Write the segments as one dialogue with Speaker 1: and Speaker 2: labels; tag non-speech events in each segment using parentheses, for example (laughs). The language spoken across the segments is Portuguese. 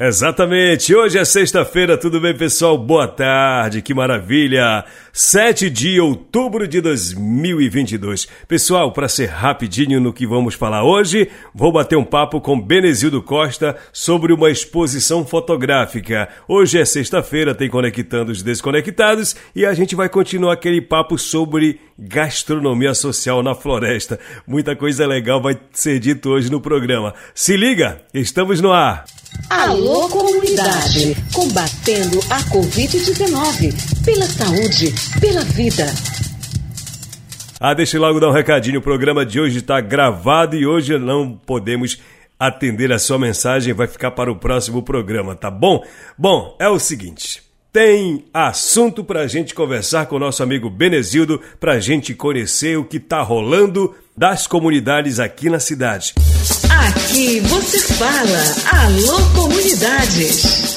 Speaker 1: Exatamente. Hoje é sexta-feira, tudo bem, pessoal? Boa tarde, que maravilha! 7 de outubro de 2022. Pessoal, para ser rapidinho no que vamos falar hoje, vou bater um papo com Benezildo Costa sobre uma exposição fotográfica. Hoje é sexta-feira, tem Conectando os Desconectados e a gente vai continuar aquele papo sobre gastronomia social na floresta. Muita coisa legal vai ser dito hoje no programa. Se liga, estamos no ar.
Speaker 2: Alô, comunidade! Combatendo a Covid-19. Pela saúde, pela vida.
Speaker 1: Ah, deixa eu logo dar um recadinho. O programa de hoje está gravado e hoje não podemos atender a sua mensagem. Vai ficar para o próximo programa, tá bom? Bom, é o seguinte. Tem assunto para a gente conversar com o nosso amigo Benezildo, para a gente conhecer o que está rolando das comunidades aqui na cidade.
Speaker 2: Aqui você fala. Alô, comunidades.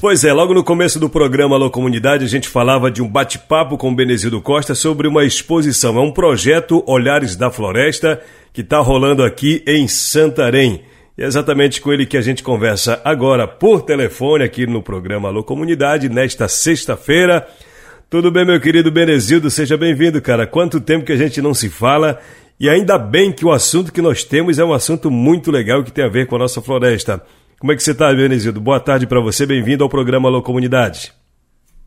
Speaker 1: Pois é, logo no começo do programa Alô Comunidade, a gente falava de um bate-papo com o Benezildo Costa sobre uma exposição. É um projeto Olhares da Floresta que está rolando aqui em Santarém. E é exatamente com ele que a gente conversa agora por telefone aqui no programa Alô Comunidade, nesta sexta-feira. Tudo bem, meu querido Benezildo? Seja bem-vindo, cara. Quanto tempo que a gente não se fala e ainda bem que o assunto que nós temos é um assunto muito legal que tem a ver com a nossa floresta. Como é que você está, Benezildo? Boa tarde para você, bem-vindo ao programa Alô Comunidade.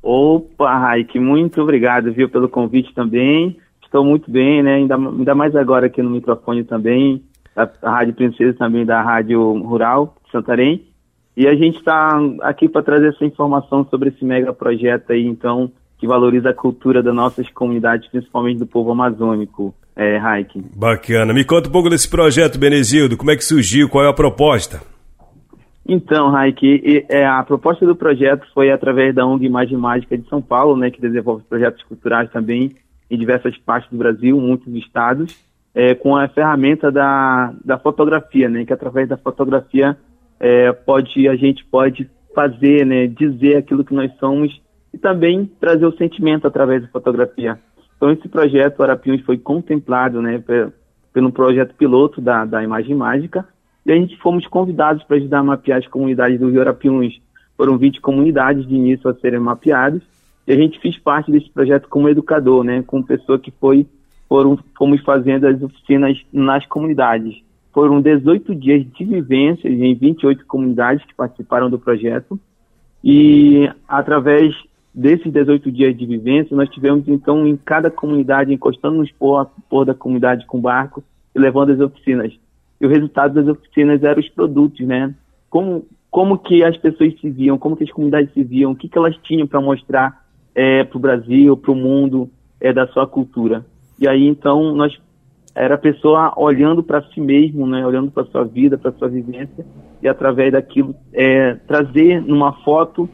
Speaker 3: Opa, Raik, muito obrigado, viu, pelo convite também. Estou muito bem, né? Ainda, ainda mais agora aqui no microfone também, a, a Rádio Princesa também da Rádio Rural de Santarém. E a gente está aqui para trazer essa informação sobre esse mega projeto aí, então, que valoriza a cultura das nossas comunidades, principalmente do povo amazônico, é, Raik.
Speaker 1: Bacana. Me conta um pouco desse projeto, Benezildo. Como é que surgiu? Qual é a proposta?
Speaker 3: Então, Raik, é, a proposta do projeto foi através da ONG Imagem Mágica de São Paulo, né, que desenvolve projetos culturais também em diversas partes do Brasil, muitos estados, é, com a ferramenta da, da fotografia, né, que através da fotografia é, pode a gente pode fazer, né, dizer aquilo que nós somos e também trazer o sentimento através da fotografia. Então, esse projeto Arapiuns foi contemplado, né, pelo projeto piloto da, da Imagem Mágica, e a gente fomos convidados para ajudar a mapear as comunidades do Rio Arapiuns. Foram 20 comunidades de início a serem mapeadas, e a gente fez parte desse projeto como educador, né, como pessoa que foi, foram, fomos fazendo as oficinas nas comunidades. Foram 18 dias de vivências em 28 comunidades que participaram do projeto, e através desses 18 dias de vivência, nós tivemos então em cada comunidade, encostando nos por, da comunidade com barco e levando as oficinas e o resultado das oficinas eram os produtos, né? Como, como que as pessoas se viam, como que as comunidades se viam, o que, que elas tinham para mostrar é, para o Brasil, para o mundo, é, da sua cultura. E aí, então, nós era a pessoa olhando para si mesmo, né? Olhando para sua vida, para sua vivência, e através daquilo é, trazer numa foto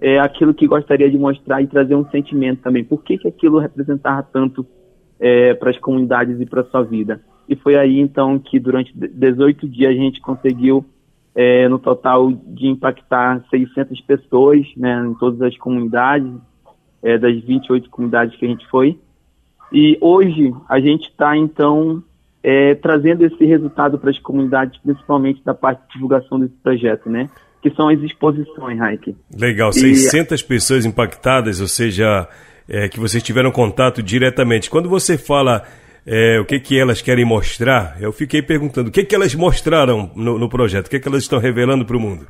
Speaker 3: é, aquilo que gostaria de mostrar e trazer um sentimento também. Por que, que aquilo representava tanto é, para as comunidades e para a sua vida? E foi aí então que durante 18 dias a gente conseguiu, é, no total, de impactar 600 pessoas né, em todas as comunidades, é, das 28 comunidades que a gente foi. E hoje a gente está então é, trazendo esse resultado para as comunidades, principalmente da parte de divulgação desse projeto, né? Que são as exposições, Raik.
Speaker 1: Legal, 600 e... pessoas impactadas, ou seja, é, que vocês tiveram contato diretamente. Quando você fala é, o que, que elas querem mostrar, eu fiquei perguntando o que, que elas mostraram no, no projeto, o que, que elas estão revelando para o mundo.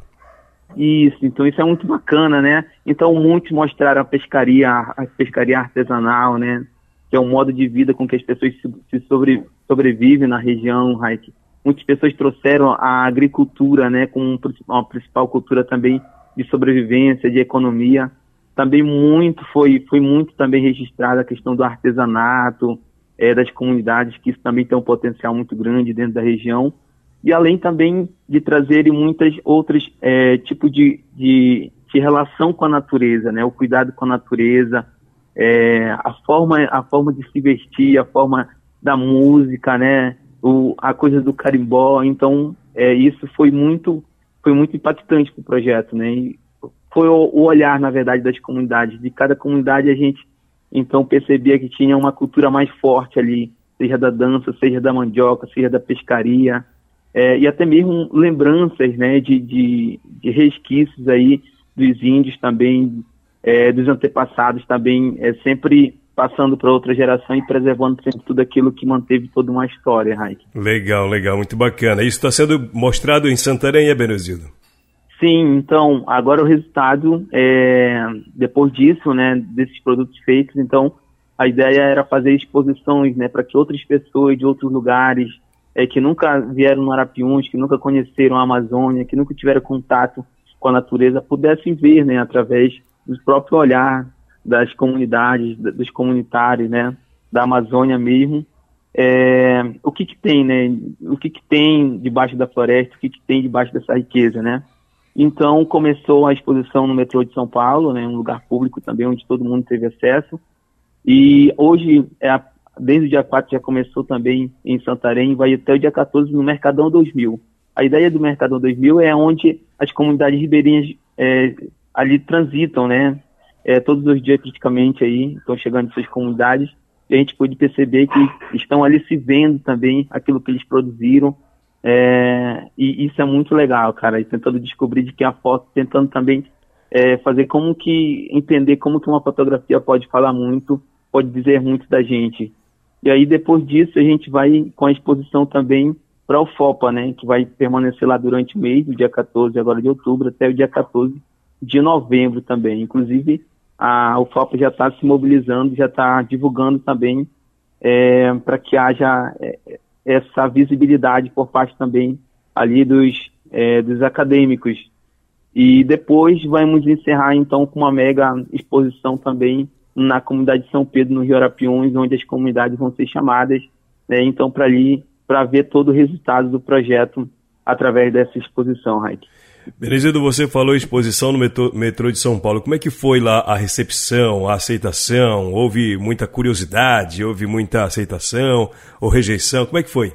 Speaker 3: Isso, então isso é muito bacana, né? Então muitos mostraram a pescaria, a pescaria artesanal, né? Que é um modo de vida com que as pessoas se, se sobre, sobrevivem na região, Raik. Muitas pessoas trouxeram a agricultura, né, como uma principal cultura também de sobrevivência, de economia. Também muito foi foi muito também registrada a questão do artesanato, é, das comunidades, que isso também tem um potencial muito grande dentro da região. E além também de trazerem muitas outras é, tipos de, de, de, relação com a natureza, né? O cuidado com a natureza, é, a forma a forma de se vestir, a forma da música, né? O, a coisa do carimbó. Então, é, isso foi muito foi muito impactante para o projeto, né? E foi o, o olhar, na verdade, das comunidades. De cada comunidade a gente então percebia que tinha uma cultura mais forte ali, seja da dança, seja da mandioca, seja da pescaria, é, e até mesmo lembranças né, de, de, de, resquícios aí dos índios também, é, dos antepassados também, é, sempre passando para outra geração e preservando sempre tudo aquilo que manteve toda uma história, Raik.
Speaker 1: Legal, legal, muito bacana. Isso está sendo mostrado em Santarém, é, Benezildo?
Speaker 3: Sim, então, agora o resultado, é, depois disso, né, desses produtos feitos, então, a ideia era fazer exposições, né, para que outras pessoas de outros lugares, é, que nunca vieram no Arapiuns, que nunca conheceram a Amazônia, que nunca tiveram contato com a natureza, pudessem ver, né, através do próprio olhar das comunidades, dos comunitários, né, da Amazônia mesmo, é, o que que tem, né, o que que tem debaixo da floresta, o que que tem debaixo dessa riqueza, né, então começou a exposição no metrô de São Paulo, né, um lugar público também onde todo mundo teve acesso. E hoje, é, desde o dia 4 já começou também em Santarém, vai até o dia 14 no Mercadão 2000. A ideia do Mercadão 2000 é onde as comunidades ribeirinhas é, ali transitam, né? É, todos os dias praticamente aí, estão chegando suas comunidades, e a gente pôde perceber que estão ali se vendo também aquilo que eles produziram, é, e isso é muito legal, cara, e tentando descobrir de que a foto, tentando também é, fazer como que, entender como que uma fotografia pode falar muito, pode dizer muito da gente. E aí depois disso a gente vai com a exposição também para o FOPA, né, que vai permanecer lá durante o mês, do dia 14 agora de outubro até o dia 14 de novembro também. Inclusive, a, o FOPA já está se mobilizando, já está divulgando também é, para que haja é, essa visibilidade por parte também ali dos, é, dos acadêmicos. E depois vamos encerrar então com uma mega exposição também na comunidade de São Pedro, no Rio Arapiuns, onde as comunidades vão ser chamadas, né, então para ali, para ver todo o resultado do projeto através dessa exposição, Raik.
Speaker 1: Benezido, você falou exposição no metrô, metrô, de São Paulo. Como é que foi lá a recepção, a aceitação? Houve muita curiosidade, houve muita aceitação ou rejeição? Como é que foi?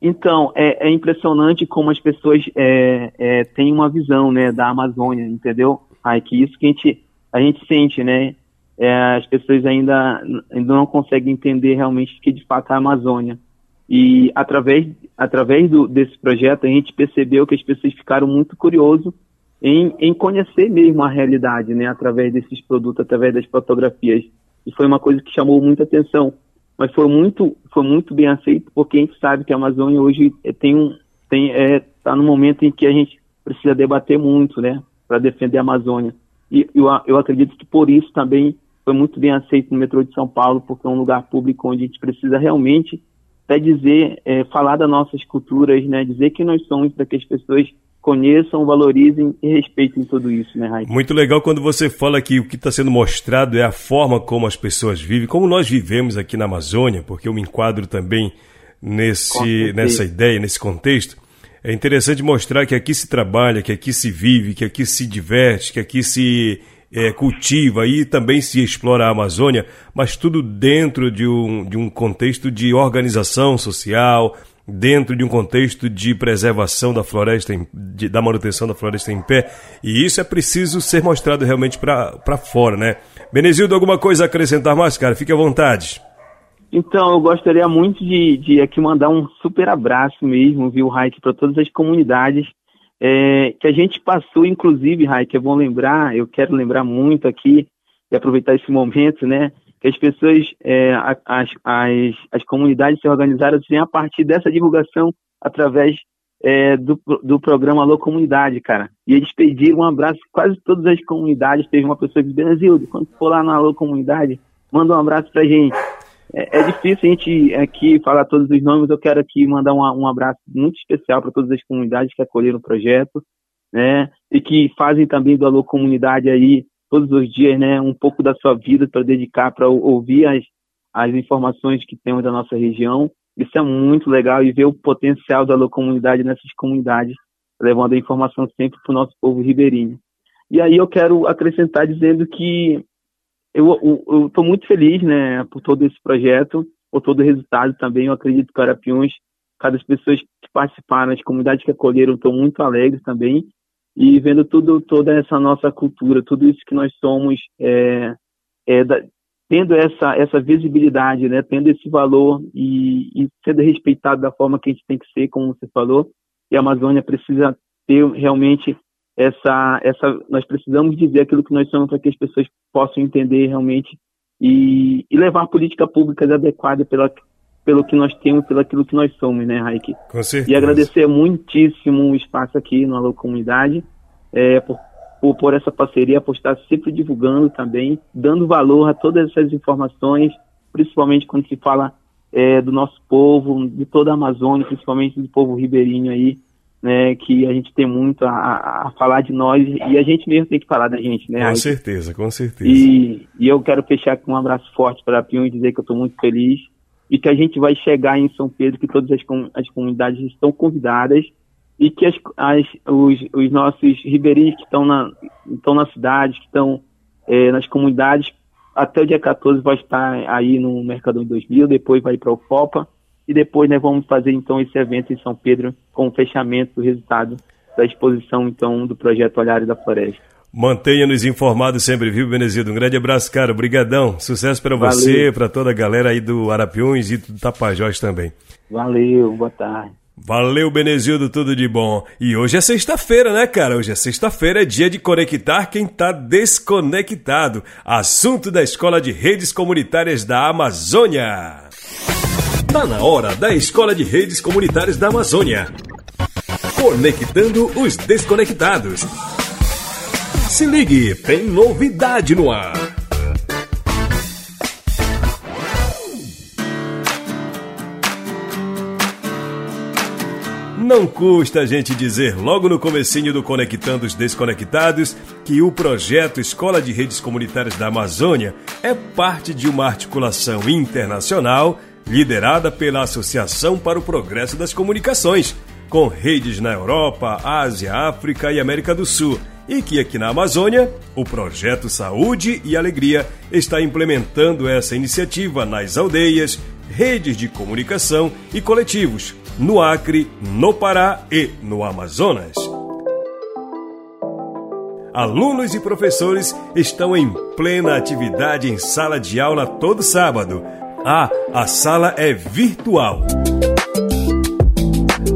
Speaker 3: Então, é, é impressionante como as pessoas é, é, têm uma visão né, da Amazônia, entendeu? Ai, que isso que a gente, a gente sente, né? É, as pessoas ainda, ainda não conseguem entender realmente que de fato é a Amazônia. E através, através do, desse projeto, a gente percebeu que as pessoas ficaram muito curiosas em, em conhecer mesmo a realidade, né, através desses produtos, através das fotografias. E foi uma coisa que chamou muita atenção. Mas foi muito, foi muito bem aceito, porque a gente sabe que a Amazônia hoje é, tem um, tem, é, tá no momento em que a gente precisa debater muito, né, para defender a Amazônia. E eu, eu acredito que por isso também foi muito bem aceito no metrô de São Paulo, porque é um lugar público onde a gente precisa realmente até dizer, é, falar das nossas culturas, né? Dizer que nós somos para que as pessoas conheçam, valorizem e respeitem tudo isso, né, Raíssa?
Speaker 1: Muito legal quando você fala que o que está sendo mostrado é a forma como as pessoas vivem, como nós vivemos aqui na Amazônia, porque eu me enquadro também nesse, nessa ideia, nesse contexto. É interessante mostrar que aqui se trabalha, que aqui se vive, que aqui se diverte, que aqui se é, cultiva e também se explora a Amazônia, mas tudo dentro de um, de um contexto de organização social, dentro de um contexto de preservação da floresta, de, da manutenção da floresta em pé, e isso é preciso ser mostrado realmente para fora, né? Benezildo, alguma coisa a acrescentar mais, cara? Fique à vontade.
Speaker 3: Então, eu gostaria muito de, de aqui mandar um super abraço mesmo, viu, Raik, para todas as comunidades é, que a gente passou, inclusive, Raik, é bom lembrar, eu quero lembrar muito aqui e aproveitar esse momento, né? Que as pessoas, é, as, as, as comunidades se organizaram assim, a partir dessa divulgação através é, do, do programa Alô Comunidade, cara. E eles pediram um abraço quase todas as comunidades. Teve uma pessoa que disse, Benazildo, quando for lá na Alô Comunidade, manda um abraço pra gente. É, é, difícil a gente aqui falar todos os nomes, eu quero aqui mandar um, um abraço muito especial para todas as comunidades que acolheram o projeto, né, e que fazem também do Alô Comunidade aí todos os dias, né, um pouco da sua vida para dedicar para ouvir as, as informações que temos da nossa região. Isso é muito legal e ver o potencial da Alô Comunidade nessas comunidades, levando a informação sempre para o nosso povo ribeirinho. E aí eu quero acrescentar dizendo que eu estou muito feliz né, por todo esse projeto, por todo o resultado também. Eu acredito que o Arapiuns, cada pessoas que participaram, as comunidades que acolheram, estão muito alegres também e vendo tudo, toda essa nossa cultura, tudo isso que nós somos, é, é, da, tendo essa, essa visibilidade, né, tendo esse valor e, e, sendo respeitado da forma que a gente tem que ser, como você falou, e a Amazônia precisa ter realmente essa, essa, nós precisamos dizer aquilo que nós somos para que as pessoas possam entender realmente e, e levar política públicas adequadas pela, pelo que nós temos, pelo aquilo que nós somos, né, Raik?
Speaker 1: Com certeza.
Speaker 3: E agradecer muitíssimo o espaço aqui no Alô Comunidade, é, por, por, por, essa parceria, por estar sempre divulgando também, dando valor a todas essas informações, principalmente quando se fala é, do nosso povo, de toda a Amazônia, principalmente do povo ribeirinho aí, né, que a gente tem muito a, a, falar de nós e a gente mesmo tem que falar da gente, né?
Speaker 1: Com certeza, com certeza.
Speaker 3: E, e eu quero fechar com um abraço forte para a Pion e dizer que eu estou muito feliz e que a gente vai chegar em São Pedro, que todas as, as comunidades estão convidadas e que as, as, os, os, nossos ribeirinhos que estão na, estão na cidade, que estão é, nas comunidades, até o dia 14 vai estar aí no Mercadão 2000, depois vai para o FOPA e depois nós vamos fazer então esse evento em São Pedro com o fechamento do resultado da exposição então do projeto Olhares da Floresta.
Speaker 1: Mantenha-nos informados sempre, viu, Benezildo? Um grande abraço, cara. Obrigadão. Sucesso para você, para toda a galera aí do Arapiuns e do Tapajós também.
Speaker 3: Valeu, boa tarde.
Speaker 1: Valeu, Benezildo, tudo de bom. E hoje é sexta-feira, né, cara? Hoje é sexta-feira, é dia de conectar quem tá desconectado. Assunto da Escola de Redes Comunitárias da Amazônia. Tá na hora da Escola de Redes Comunitárias da Amazônia. Conectando os desconectados. Se ligue, tem novidade no ar. Não custa a gente dizer logo no comecinho do Conectando os Desconectados que o projeto Escola de Redes Comunitárias da Amazônia é parte de uma articulação internacional liderada pela Associação para o Progresso das Comunicações, com redes na Europa, Ásia, África e América do Sul e que aqui na Amazônia, o projeto Saúde e Alegria está implementando essa iniciativa nas aldeias, redes de comunicação e coletivos, no Acre, no Pará e no Amazonas. Alunos e professores estão em plena atividade em sala de aula todo sábado. Ah, a sala é virtual.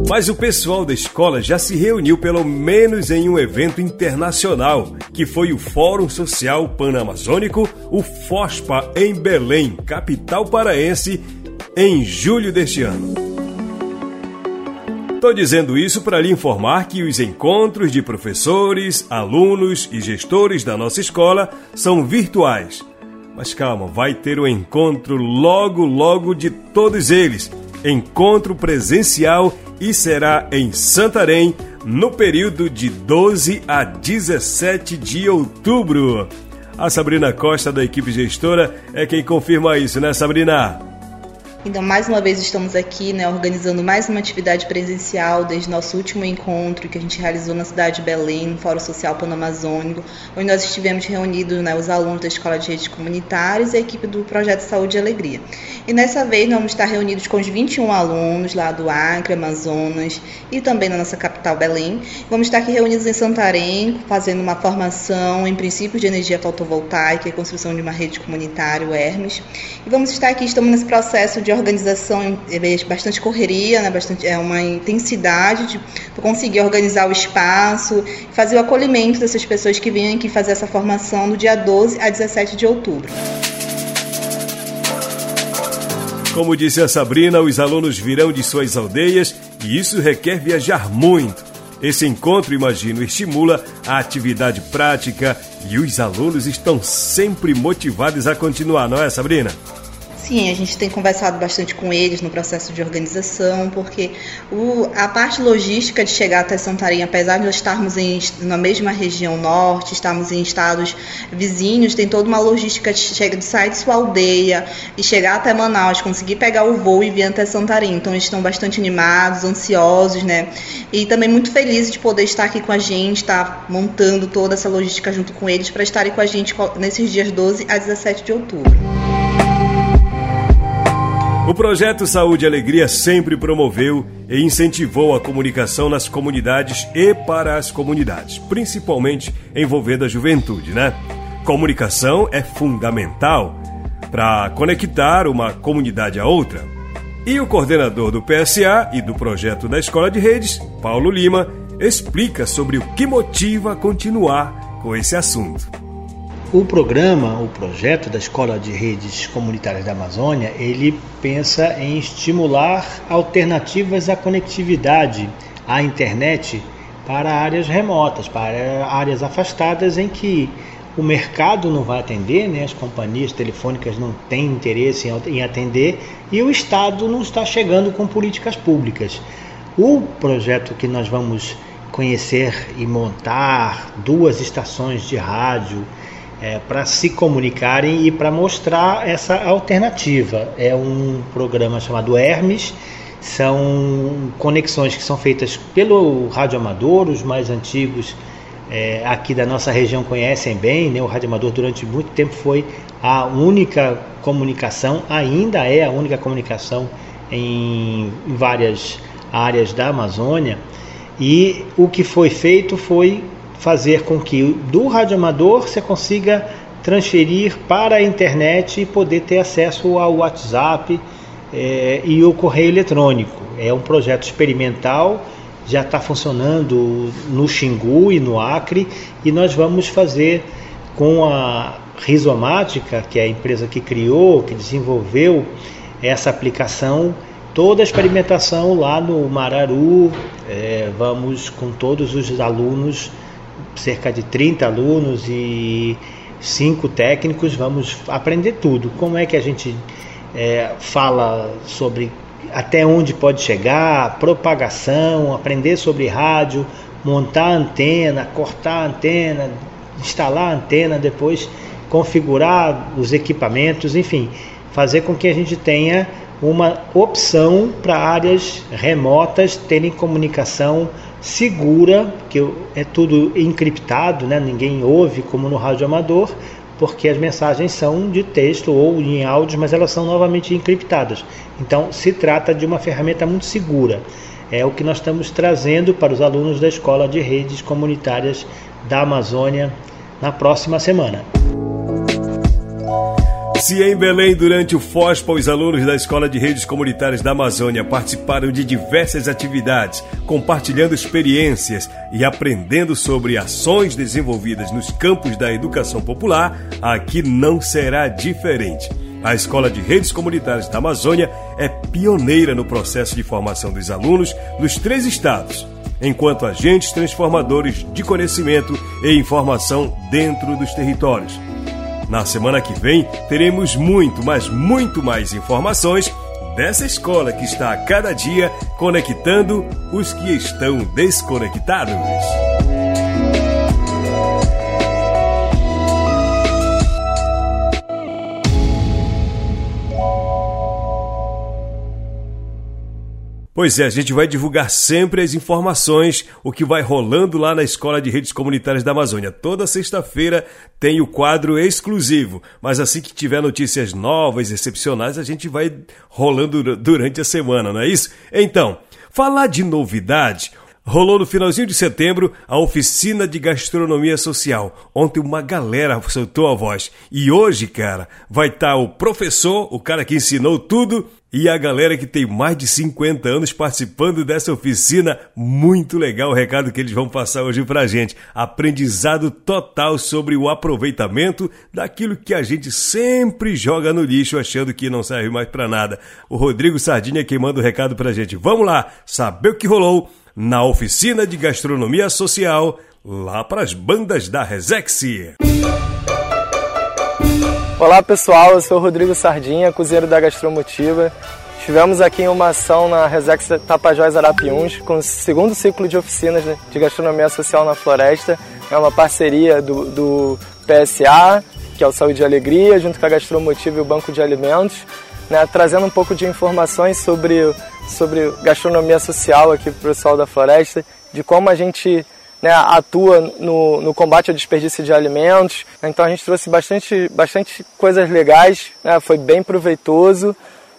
Speaker 1: Mas o pessoal da escola já se reuniu pelo menos em um evento internacional, que foi o Fórum Social Panamazônico, o FOSPA, em Belém, capital paraense, em julho deste ano. Estou dizendo isso para lhe informar que os encontros de professores, alunos e gestores da nossa escola são virtuais. Mas calma, vai ter o um encontro logo, logo de todos eles. Encontro presencial e será em Santarém no período de 12 a 17 de outubro. A Sabrina Costa, da equipe gestora, é quem confirma isso, né, Sabrina?
Speaker 4: Então, mais uma vez estamos aqui, né, organizando mais uma atividade presencial desde nosso último encontro que a gente realizou na cidade de Belém, no Fórum Social Panamazônico, onde nós estivemos reunidos, né, os alunos da Escola de Redes Comunitárias e a equipe do Projeto Saúde e Alegria. E nessa vez nós vamos estar reunidos com os 21 alunos lá do Acre, Amazonas e também na nossa capital Belém. Vamos estar aqui reunidos em Santarém, fazendo uma formação em princípios de energia fotovoltaica e construção de uma rede comunitária, o Hermes. E vamos estar aqui, estamos nesse processo de organização é bastante correria, né, bastante, é uma intensidade de conseguir organizar o espaço, fazer o acolhimento dessas pessoas que vêm aqui fazer essa formação do dia 12 a 17 de outubro.
Speaker 1: Como disse a Sabrina, os alunos virão de suas aldeias e isso requer viajar muito. Esse encontro, imagino, estimula a atividade prática e os alunos estão sempre motivados a continuar, não é, Sabrina?
Speaker 4: Sim, a gente tem conversado bastante com eles no processo de organização, porque o, a parte logística de chegar até Santarém, apesar de nós estarmos em, na mesma região norte, estarmos em estados vizinhos, tem toda uma logística de, de sair de sua aldeia e chegar até Manaus, conseguir pegar o voo e vir até Santarém. Então eles estão bastante animados, ansiosos, né? E também muito felizes de poder estar aqui com a gente, estar montando toda essa logística junto com eles para estarem com a gente nesses dias 12 a 17 de outubro.
Speaker 1: O projeto Saúde e Alegria sempre promoveu e incentivou a comunicação nas comunidades e para as comunidades, principalmente envolvendo a juventude, né? Comunicação é fundamental para conectar uma comunidade a outra. E o coordenador do PSA e do projeto da Escola de Redes, Paulo Lima, explica sobre o que motiva continuar com esse assunto.
Speaker 5: O programa, o projeto da Escola de Redes Comunitárias da Amazônia, ele pensa em estimular alternativas à conectividade à internet para áreas remotas, para áreas afastadas em que o mercado não vai atender, né? as companhias telefônicas não têm interesse em atender e o Estado não está chegando com políticas públicas. O projeto que nós vamos conhecer e montar, duas estações de rádio, é, para se comunicarem e para mostrar essa alternativa. É um programa chamado Hermes, são conexões que são feitas pelo rádio amador, os mais antigos é, aqui da nossa região conhecem bem, né? o rádio amador durante muito tempo foi a única comunicação, ainda é a única comunicação em, em várias áreas da Amazônia. E o que foi feito foi fazer com que do rádio amador você consiga transferir para a internet e poder ter acesso ao WhatsApp é, e o correio eletrônico. É um projeto experimental, já está funcionando no Xingu e no Acre e nós vamos fazer com a Rizomática, que é a empresa que criou, que desenvolveu essa aplicação, toda a experimentação lá no Mararu. É, vamos com todos os alunos cerca de 30 alunos e cinco técnicos, vamos aprender tudo. Como é que a gente é, fala sobre até onde pode chegar, propagação, aprender sobre rádio, montar antena, cortar antena, instalar antena, depois configurar os equipamentos, enfim, fazer com que a gente tenha uma opção para áreas remotas terem comunicação segura, que é tudo encriptado, né? ninguém ouve como no rádio amador, porque as mensagens são de texto ou em áudios, mas elas são novamente encriptadas. Então, se trata de uma ferramenta muito segura. É o que nós estamos trazendo para os alunos da Escola de Redes Comunitárias da Amazônia na próxima semana.
Speaker 1: Se em Belém, durante o FOSPA, os alunos da Escola de Redes Comunitárias da Amazônia participaram de diversas atividades, compartilhando experiências e aprendendo sobre ações desenvolvidas nos campos da educação popular, aqui não será diferente. A Escola de Redes Comunitárias da Amazônia é pioneira no processo de formação dos alunos nos três estados, enquanto agentes transformadores de conhecimento e informação dentro dos territórios. Na semana que vem teremos muito, mas muito mais informações dessa escola que está a cada dia conectando os que estão desconectados. Pois é, a gente vai divulgar sempre as informações, o que vai rolando lá na Escola de Redes Comunitárias da Amazônia. Toda sexta-feira tem o quadro exclusivo, mas assim que tiver notícias novas, excepcionais, a gente vai rolando durante a semana, não é isso? Então, falar de novidade. Rolou no finalzinho de setembro a oficina de gastronomia social. Ontem uma galera soltou a voz. E hoje, cara, vai estar tá o professor, o cara que ensinou tudo, e a galera que tem mais de 50 anos participando dessa oficina. Muito legal o recado que eles vão passar hoje pra gente. Aprendizado total sobre o aproveitamento daquilo que a gente sempre joga no lixo achando que não serve mais para nada. O Rodrigo Sardinha quem manda o recado pra gente. Vamos lá, saber o que rolou na oficina de gastronomia social lá para as bandas da Resex.
Speaker 6: Olá pessoal, eu sou Rodrigo Sardinha, cozinheiro da Gastromotiva. Estivemos aqui em uma ação na Resex Tapajós Arapiuns, com o segundo ciclo de oficinas de gastronomia social na floresta. É uma parceria do, do PSA, que é o Saúde e Alegria, junto com a Gastromotiva e o Banco de Alimentos, né, trazendo um pouco de informações sobre, sobre gastronomia social aqui para o pessoal da floresta, de como a gente né, atua no, no, combate ao desperdício de alimentos. Então a gente trouxe bastante, bastante coisas legais, né, foi bem proveitoso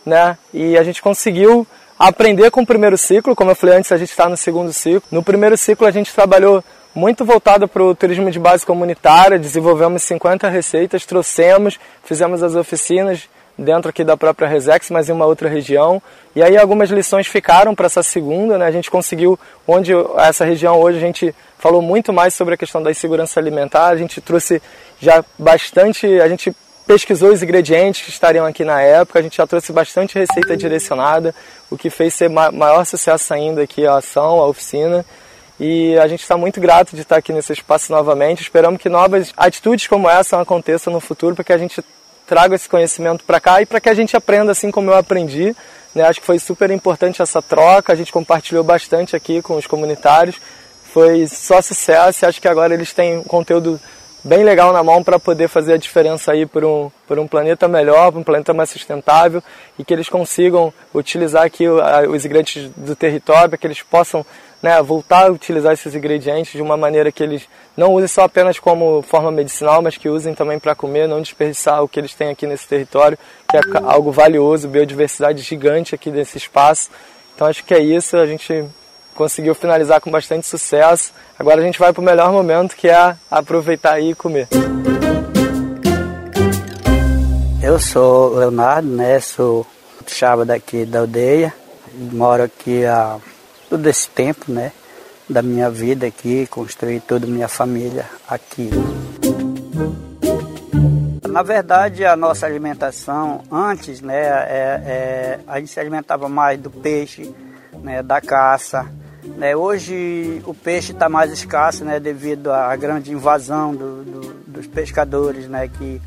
Speaker 6: né, e a gente conseguiu aprender com o primeiro ciclo. Como eu falei antes, a gente está no segundo ciclo. No primeiro ciclo a gente trabalhou muito voltado para o turismo de base comunitária, desenvolvemos 50 receitas, trouxemos, fizemos as oficinas dentro aqui da própria Resex, mas em uma outra região. E aí algumas lições ficaram para essa segunda, né? A gente conseguiu, onde essa região hoje a gente falou muito mais sobre a questão da insegurança alimentar, a gente trouxe já bastante, a gente pesquisou os ingredientes que estariam aqui na época, a gente já trouxe bastante receita direcionada, o que fez ser maior sucesso ainda aqui a ação, a oficina. E a gente está muito grato de estar aqui nesse espaço novamente. Esperamos que novas atitudes como essa aconteçam no futuro, para que a gente traga esse conhecimento para cá e para que a gente aprenda assim como eu aprendi. Né? Acho que foi super importante essa troca, a gente compartilhou bastante aqui com os comunitários. Foi só sucesso e acho que agora eles têm um conteúdo bem legal na mão para poder fazer a diferença aí por um, por um planeta melhor, por um planeta mais sustentável e que eles consigam utilizar aqui os ingredientes do território, que eles possam né, voltar a utilizar esses ingredientes de uma maneira que eles não usem só apenas como forma medicinal, mas que usem também para comer, não desperdiçar o que eles têm aqui nesse território, que é algo valioso, biodiversidade gigante aqui nesse espaço. Então acho que é isso, a gente conseguiu finalizar com bastante sucesso. Agora a gente vai para o melhor momento, que é aproveitar e comer.
Speaker 7: Eu sou Leonardo, né? Sou chava daqui da aldeia. Moro aqui há todo esse tempo, né, da minha vida aqui, construí toda a minha família aqui. Na verdade, a nossa alimentação antes, né, é, é, a gente se alimentava mais do peixe, né, da caça. Né. Hoje o peixe está mais escasso, né, devido à grande invasão do, do, dos pescadores, né, que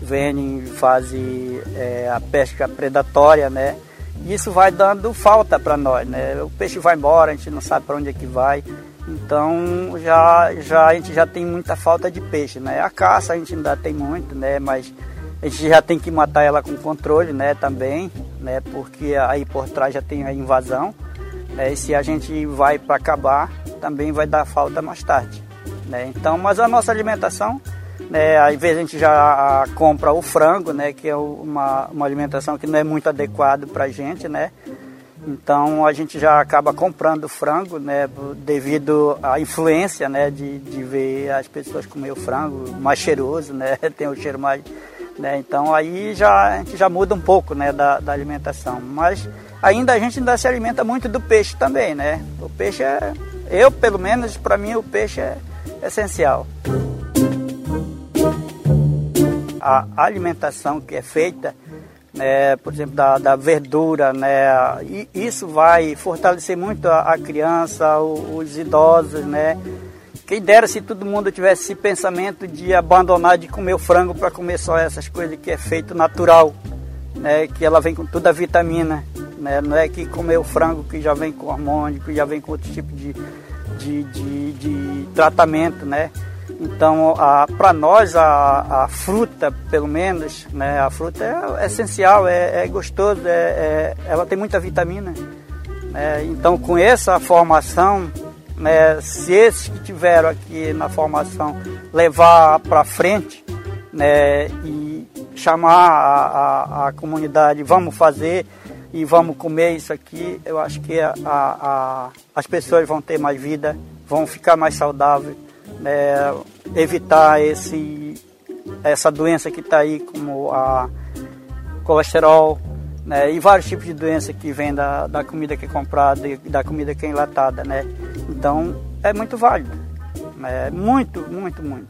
Speaker 7: vêm e fazem é, a pesca predatória, né. Isso vai dando falta para nós, né? O peixe vai embora, a gente não sabe para onde é que vai. Então já, já a gente já tem muita falta de peixe, né? A caça a gente ainda tem muito, né? Mas a gente já tem que matar ela com controle, né? Também, né? Porque aí por trás já tem a invasão. Né? E se a gente vai para acabar, também vai dar falta mais tarde, né? Então, mas a nossa alimentação né, às vezes a gente já compra o frango, né, que é uma, uma alimentação que não é muito adequada para a gente, né? Então a gente já acaba comprando frango, né, devido à influência, né, de, de ver as pessoas comer o frango mais cheiroso, né, (laughs) tem o cheiro mais, né, então aí já a gente já muda um pouco, né, da, da alimentação. Mas ainda a gente ainda se alimenta muito do peixe também, né? O peixe é, eu pelo menos para mim o peixe é essencial a alimentação que é feita, né, por exemplo, da, da verdura, né, e isso vai fortalecer muito a, a criança, os, os idosos, né. Quem dera se todo mundo tivesse esse pensamento de abandonar de comer o frango para comer só essas coisas que é feito natural, né, que ela vem com toda a vitamina, né, não é que comer o frango que já vem com hormônio, que já vem com outro tipo de, de, de, de tratamento, né. Então, para nós, a, a, fruta, pelo menos, né, a fruta é, é essencial, é, é gostoso, é, é, ela tem muita vitamina. Né? Então, com essa formação, né, se esses que tiveram aqui na formação levar para frente né, e chamar a, a, a, comunidade, vamos fazer e vamos comer isso aqui, eu acho que a, as pessoas vão ter mais vida, vão ficar mais saudáveis é, evitar esse, essa doença que está aí, como a colesterol, né, e vários tipos de doença que vem da, da comida que é comprada e da comida que é enlatada, né? Então é muito válido, né? muito, muito, muito.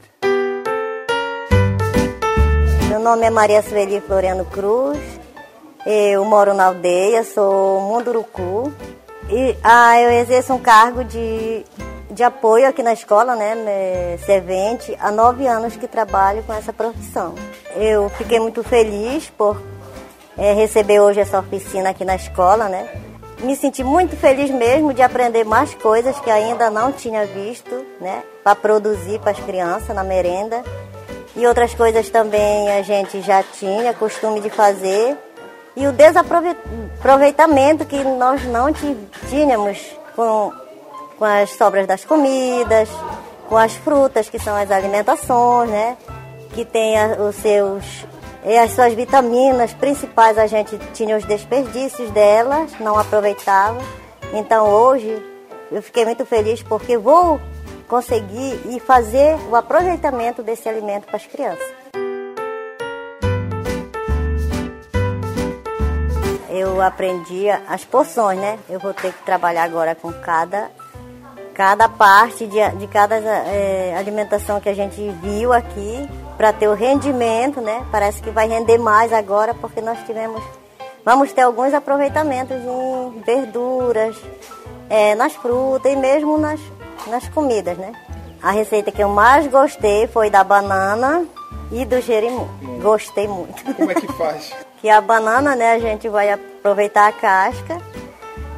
Speaker 8: Meu nome é Maria Sueli Floriano Cruz, eu moro na aldeia, sou Munduruku e ah, eu exerço um cargo de de apoio aqui na escola, né, servente, há nove anos que trabalho com essa profissão. eu fiquei muito feliz por é, receber hoje essa oficina aqui na escola, né? Me senti muito feliz mesmo de aprender mais coisas que ainda não tinha visto, né? Para produzir para as crianças na merenda. E outras coisas também a gente já tinha costume de fazer. E o desaproveitamento que nós não tínhamos com, com as sobras das comidas, com as frutas, que são as alimentações, né? Que tem os seus e as suas vitaminas principais a gente tinha os desperdícios delas, não aproveitava. Então hoje eu fiquei muito feliz porque vou conseguir e fazer o aproveitamento desse alimento para as crianças. Eu aprendi as porções, né? Eu vou ter que trabalhar agora com cada, cada parte de, de cada é, alimentação que a gente viu aqui para ter o rendimento, né? Parece que vai render mais agora porque nós tivemos, vamos ter alguns aproveitamentos em verduras, é, nas frutas e mesmo nas, nas comidas, né? A receita que eu mais gostei foi da banana e do jerimum. Gostei muito.
Speaker 9: Como é que faz? (laughs)
Speaker 8: que a banana, né, a gente vai aproveitar a casca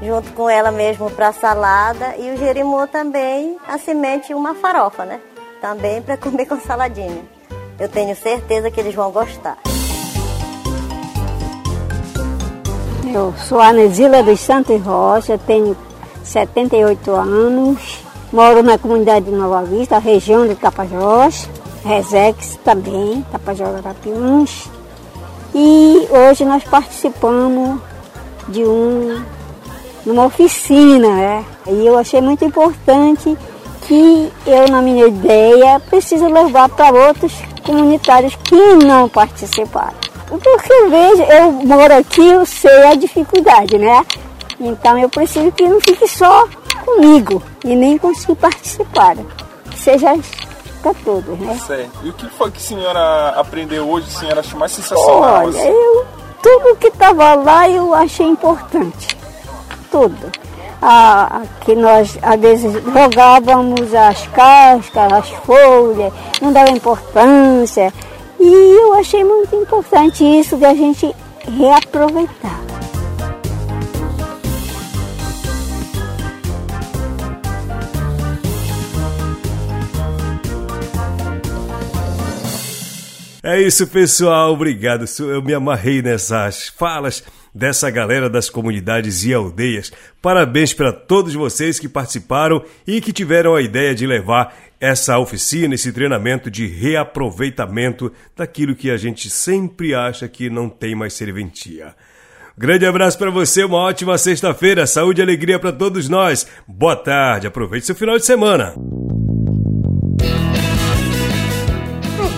Speaker 8: junto com ela mesmo para salada e o jerimum também a semente uma farofa, né? Também para comer com saladinha. Eu tenho certeza que eles vão gostar.
Speaker 10: Eu sou a Anesila dos Santos Rocha, tenho 78 anos, moro na comunidade de Nova Vista, região de Tapajós, Resex também, Tapajós Arapiuns. E hoje nós participamos de um, uma oficina, né? E eu achei muito importante que eu, na minha ideia, preciso levar para outros comunitários que não participaram. Porque eu vejo, eu moro aqui, eu sei a dificuldade, né? Então eu preciso que não fique só comigo e nem com os que seja para todos, né?
Speaker 9: Certo. E o que foi que a senhora aprendeu hoje, a senhora achou mais sensacional?
Speaker 10: Olha, assim? eu, tudo que estava lá eu achei importante. Tudo que nós às vezes jogávamos as cascas, as folhas, não dava importância. E eu achei muito importante isso de a gente reaproveitar.
Speaker 1: É isso, pessoal. Obrigado. Eu me amarrei nessas falas dessa galera das comunidades e aldeias. Parabéns para todos vocês que participaram e que tiveram a ideia de levar essa oficina, esse treinamento de reaproveitamento daquilo que a gente sempre acha que não tem mais serventia. Grande abraço para você, uma ótima sexta-feira, saúde e alegria para todos nós. Boa tarde, aproveite seu final de semana.